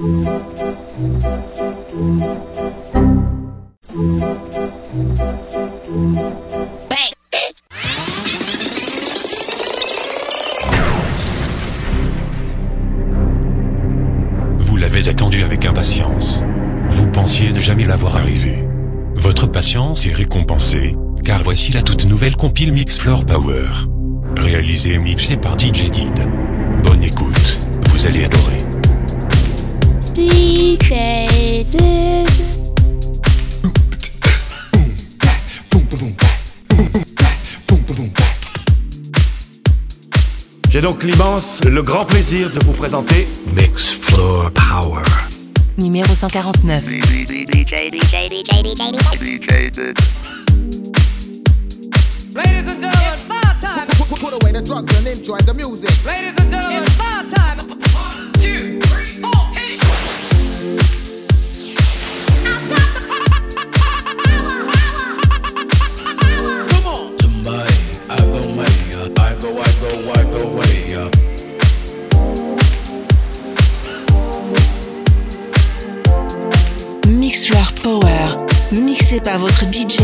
Vous l'avez attendu avec impatience. Vous pensiez ne jamais l'avoir arrivé. Votre patience est récompensée, car voici la toute nouvelle compile Mix Floor Power. Réalisée et mixée par DJ Did. Bonne écoute, vous allez adorer. J'ai donc l'immense, le grand plaisir de vous présenter Mix Floor Power. Numéro 149. Ladies and gentlemen, it's bar time. Put away the drugs and enjoy the music. Ladies and gentlemen, it's bar time. Par votre DJ,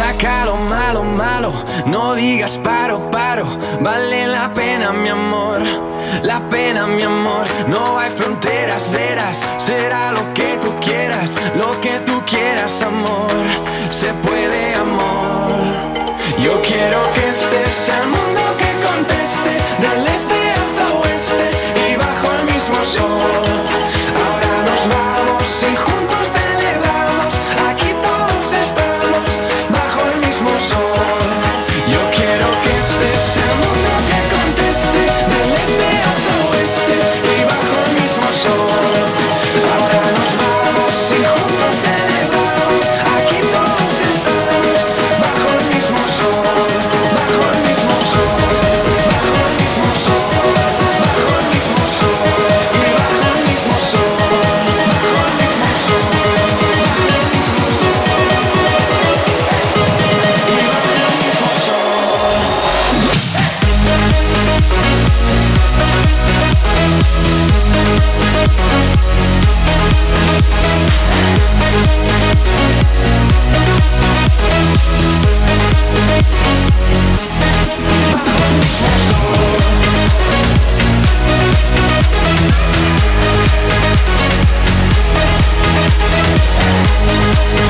Saca lo malo, malo, no digas paro, paro. Vale la pena, mi amor, la pena, mi amor. No hay fronteras, serás, será lo que tú quieras, lo que tú quieras, amor. Se puede, amor. Yo quiero que estés al mundo que conteste, del este hasta oeste y bajo el mismo sol. Yeah.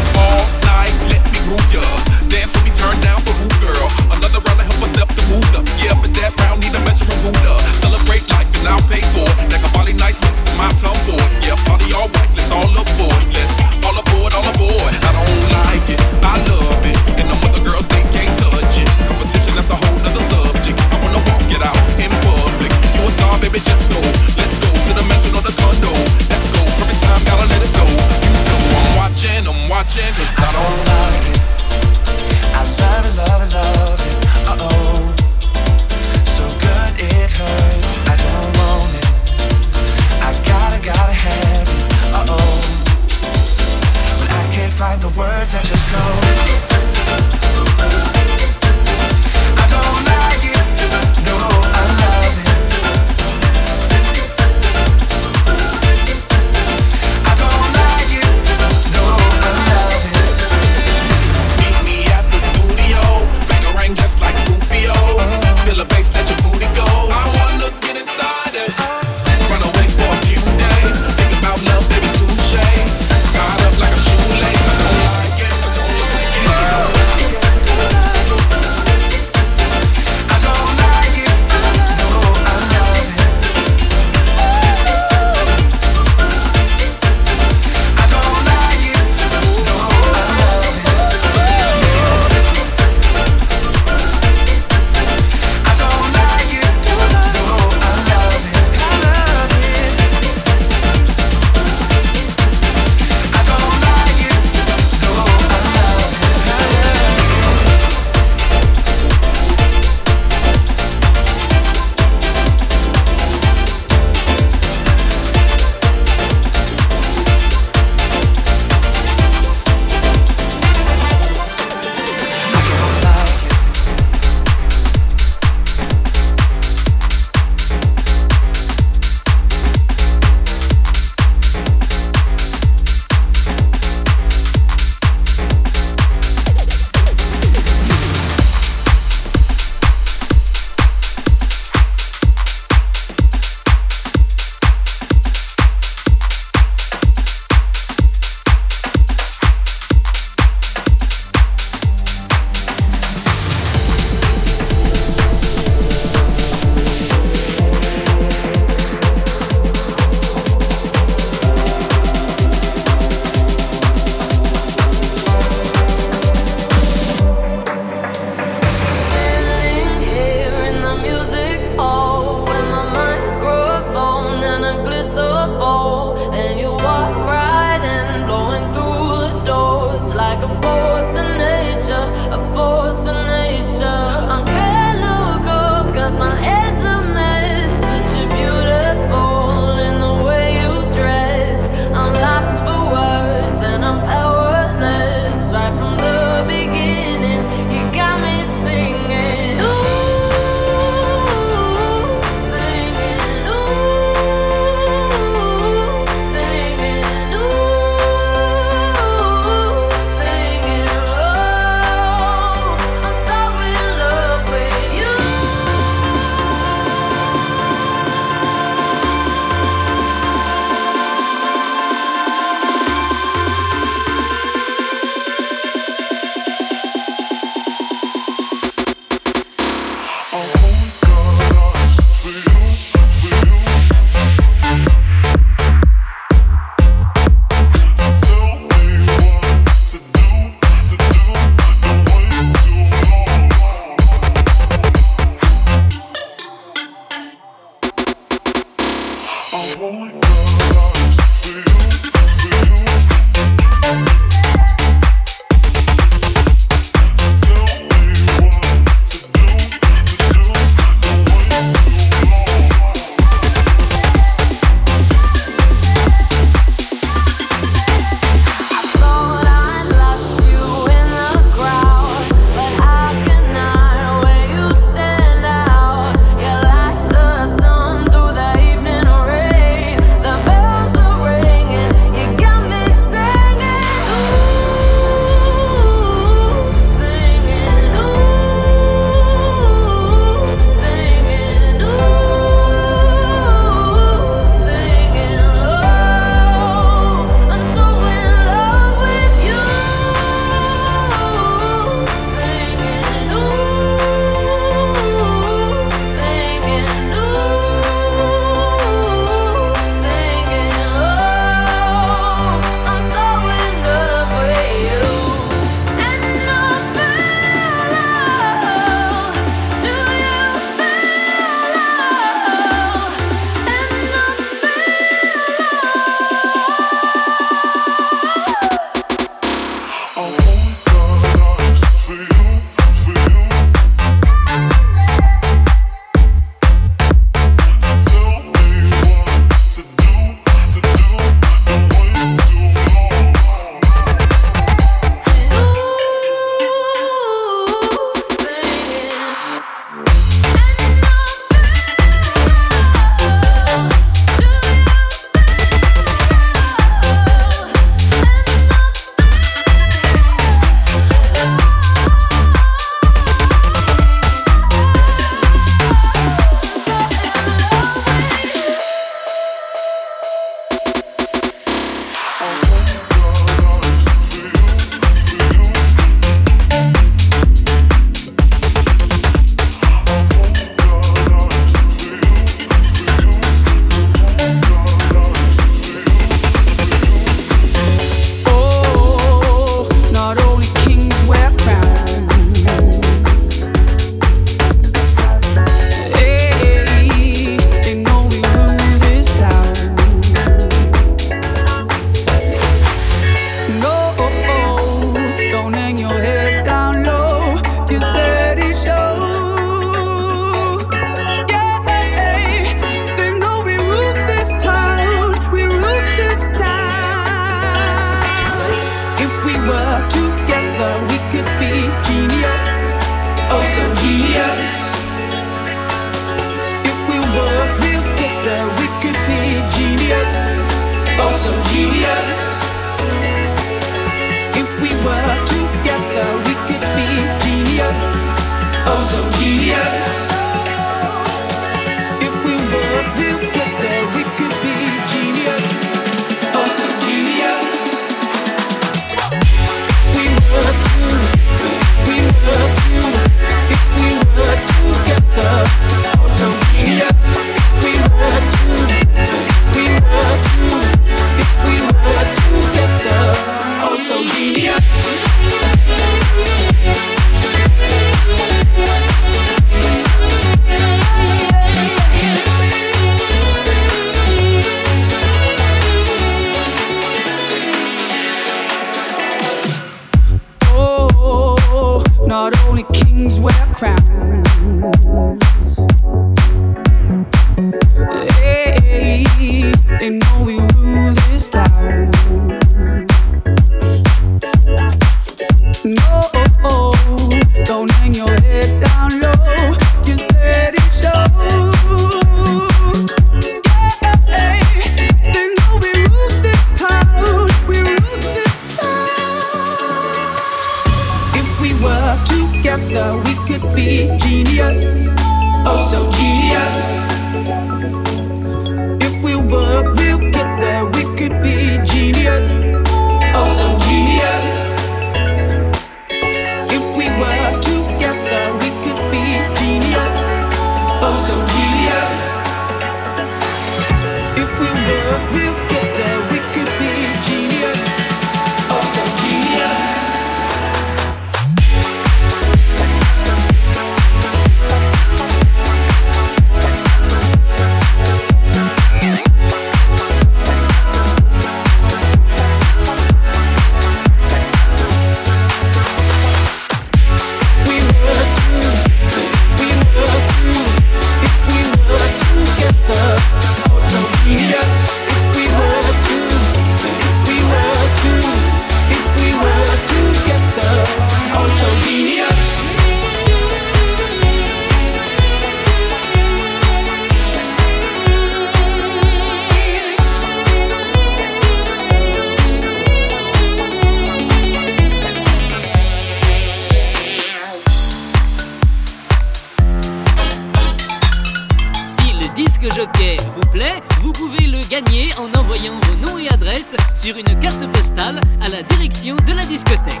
vous plaît, vous pouvez le gagner en envoyant vos noms et adresses sur une carte postale à la direction de la discothèque.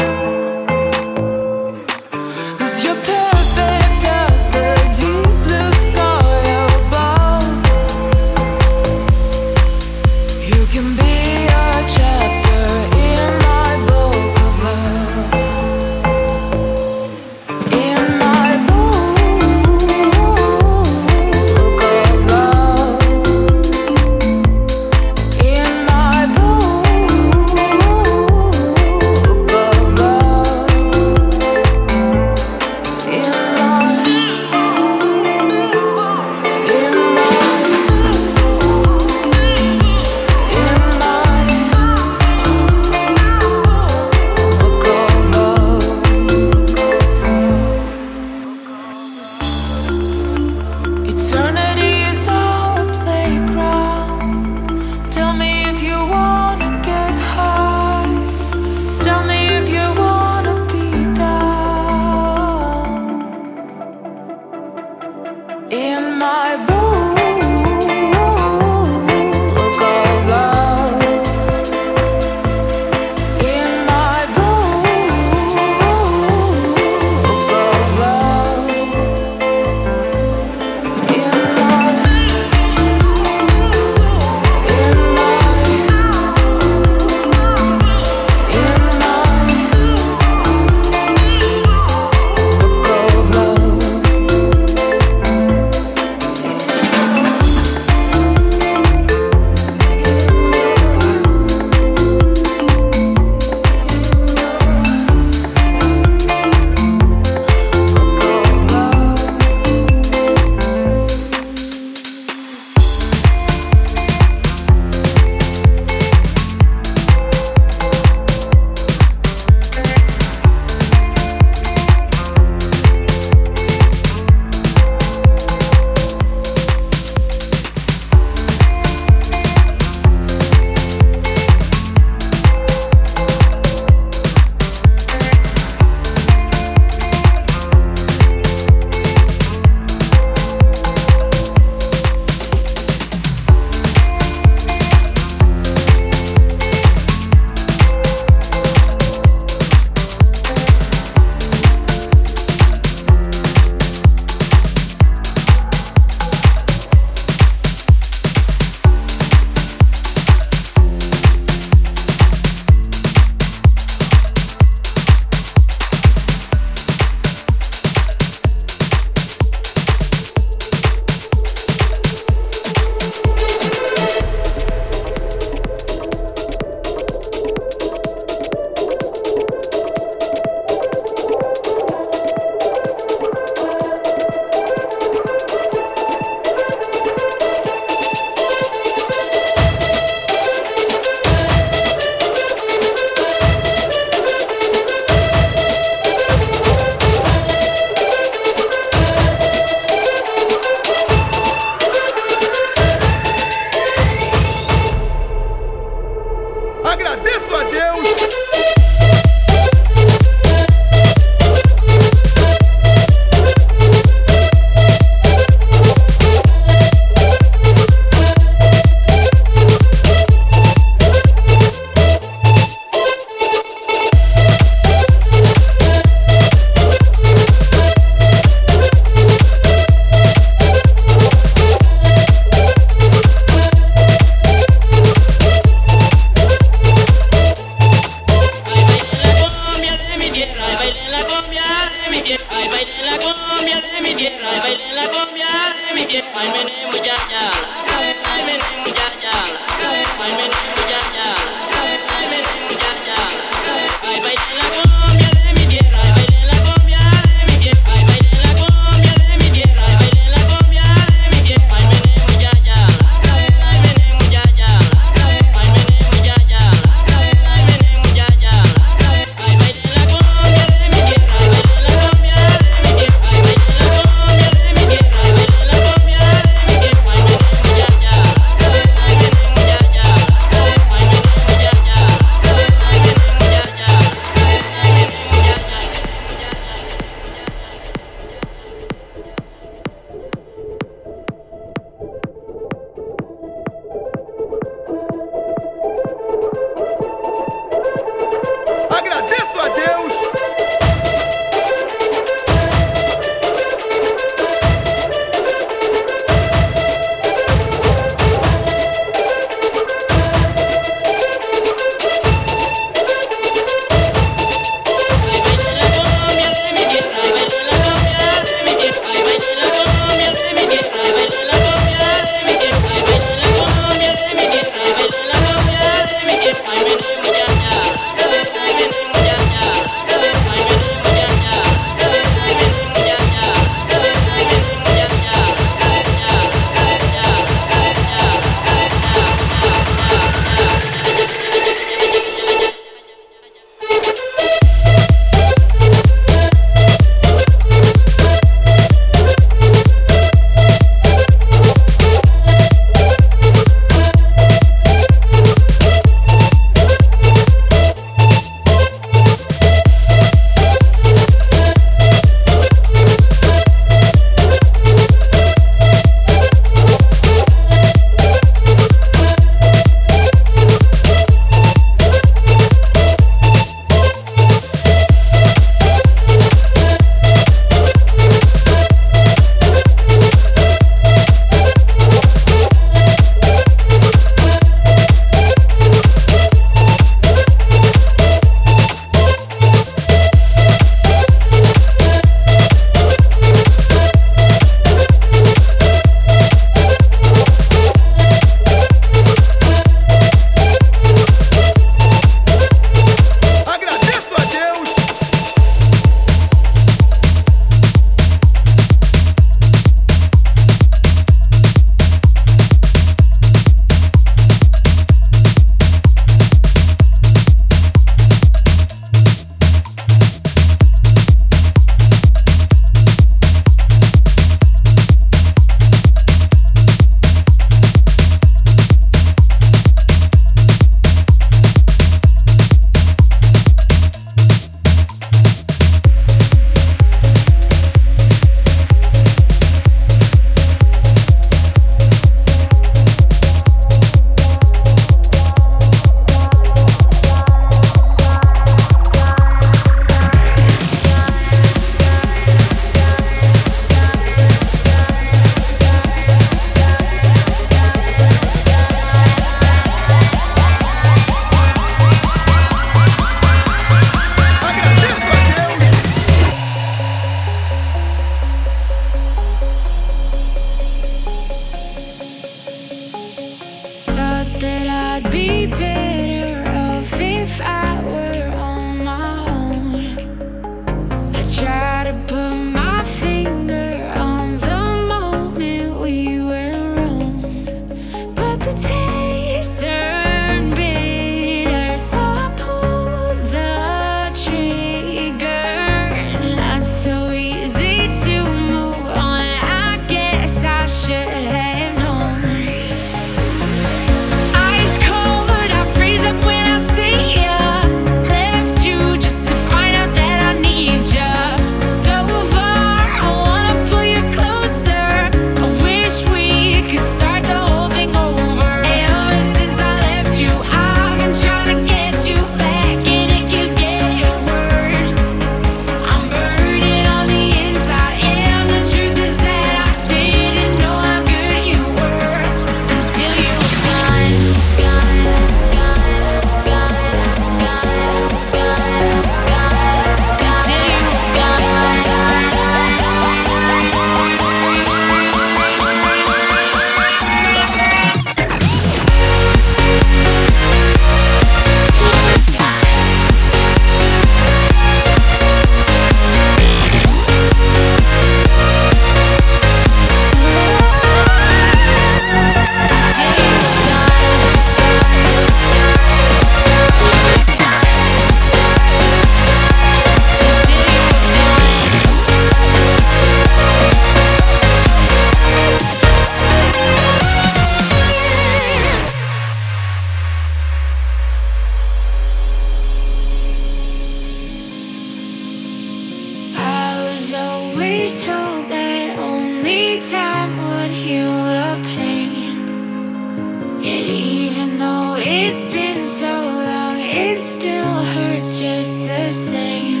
it still hurts just the same.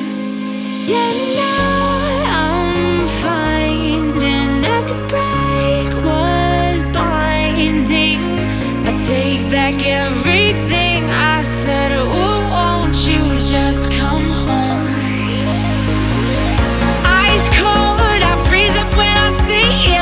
Yeah, now I'm finding that the break was binding. I take back everything I said. Ooh, won't you just come home? Ice cold, I freeze up when I see you.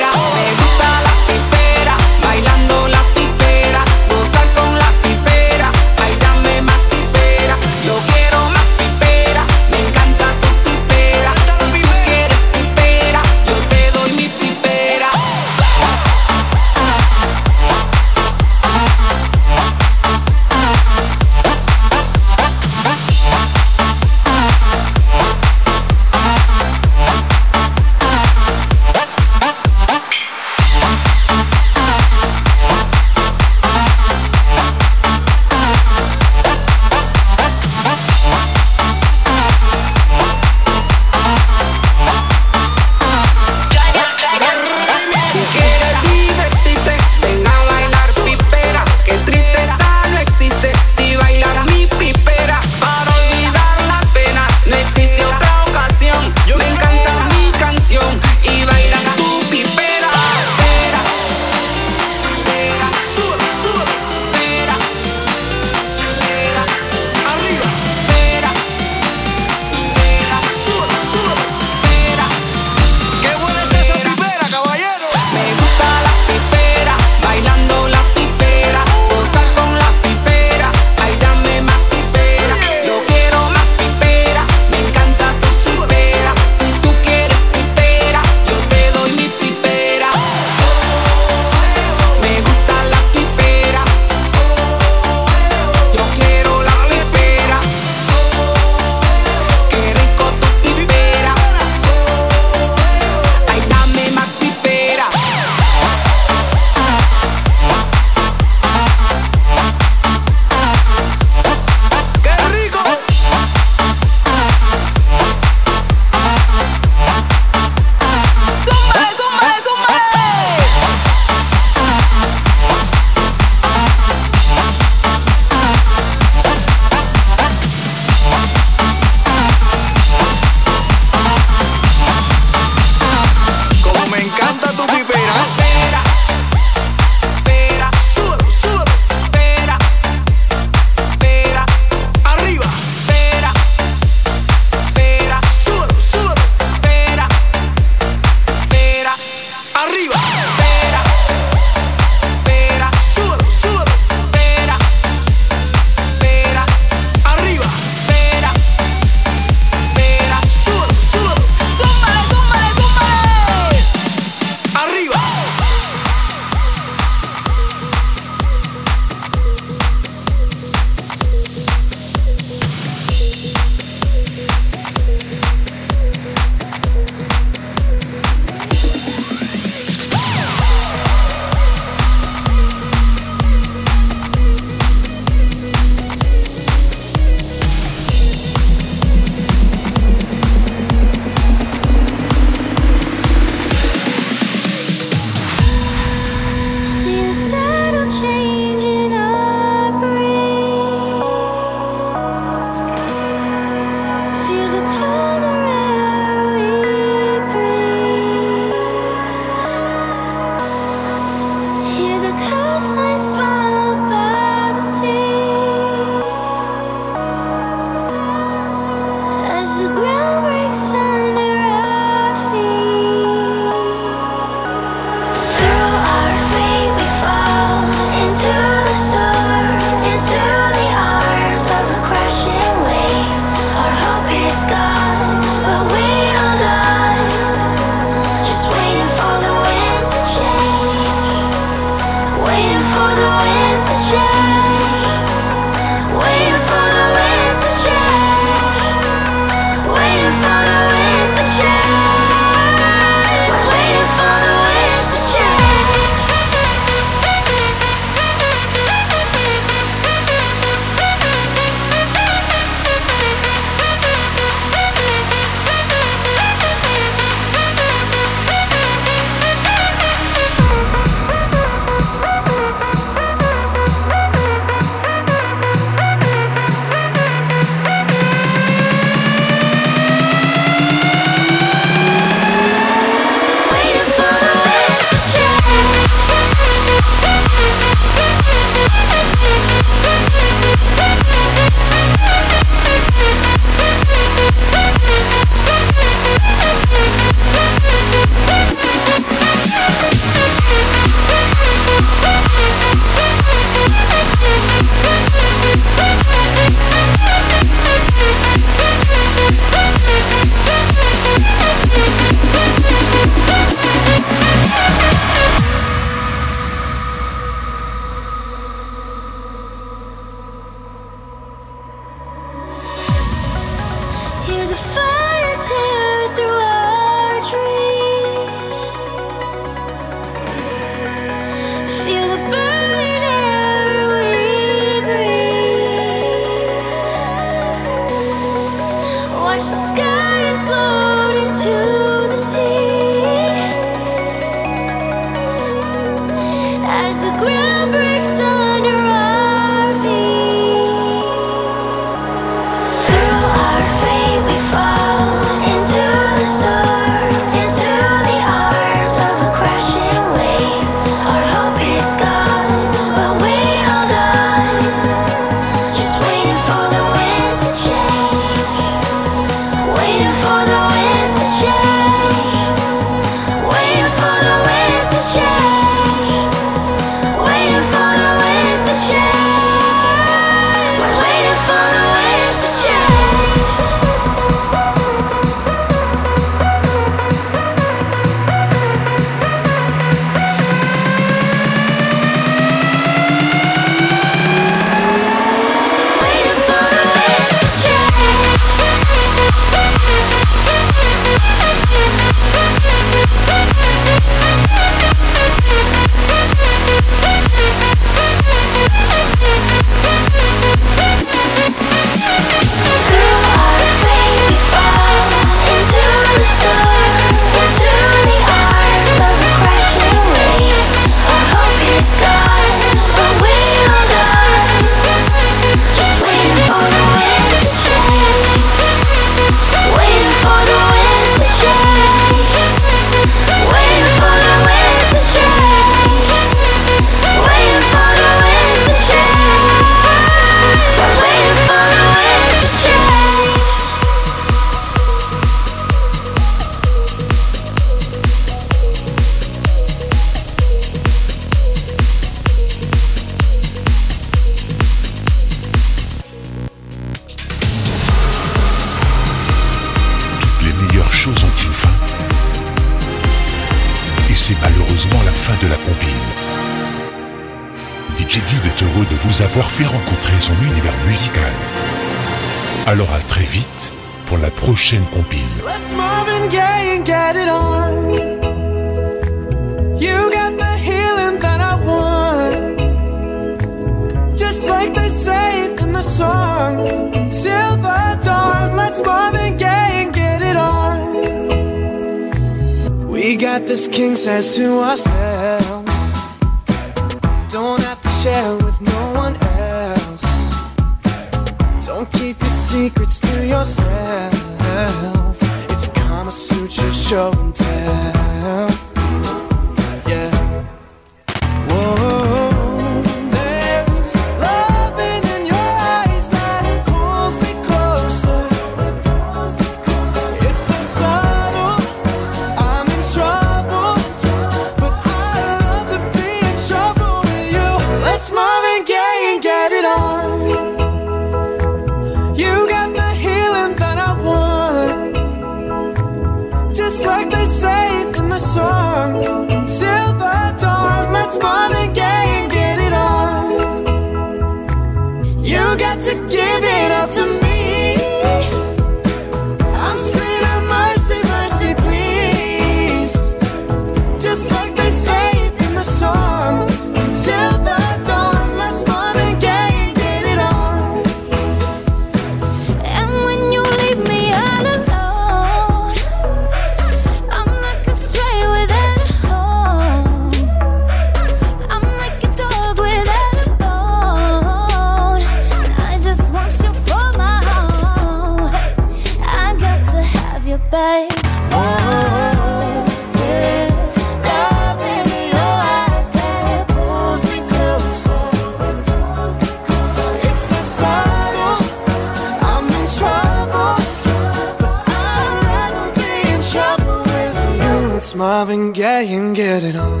loving, yeah, you can get it on.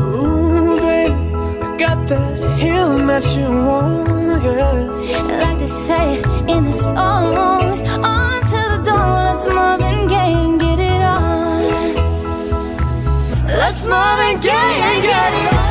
Ooh, baby, I got that heel that you want, yeah. Like they say in the songs, on to the dawn, let's move and gay and get it on. Let's move and gay and get it on.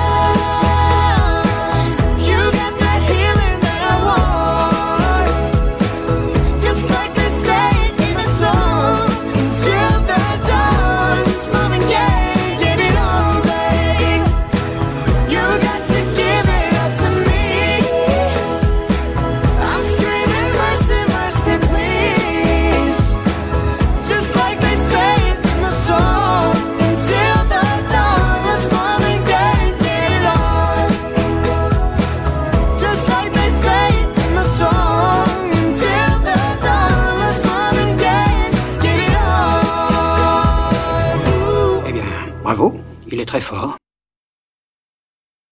Très fort.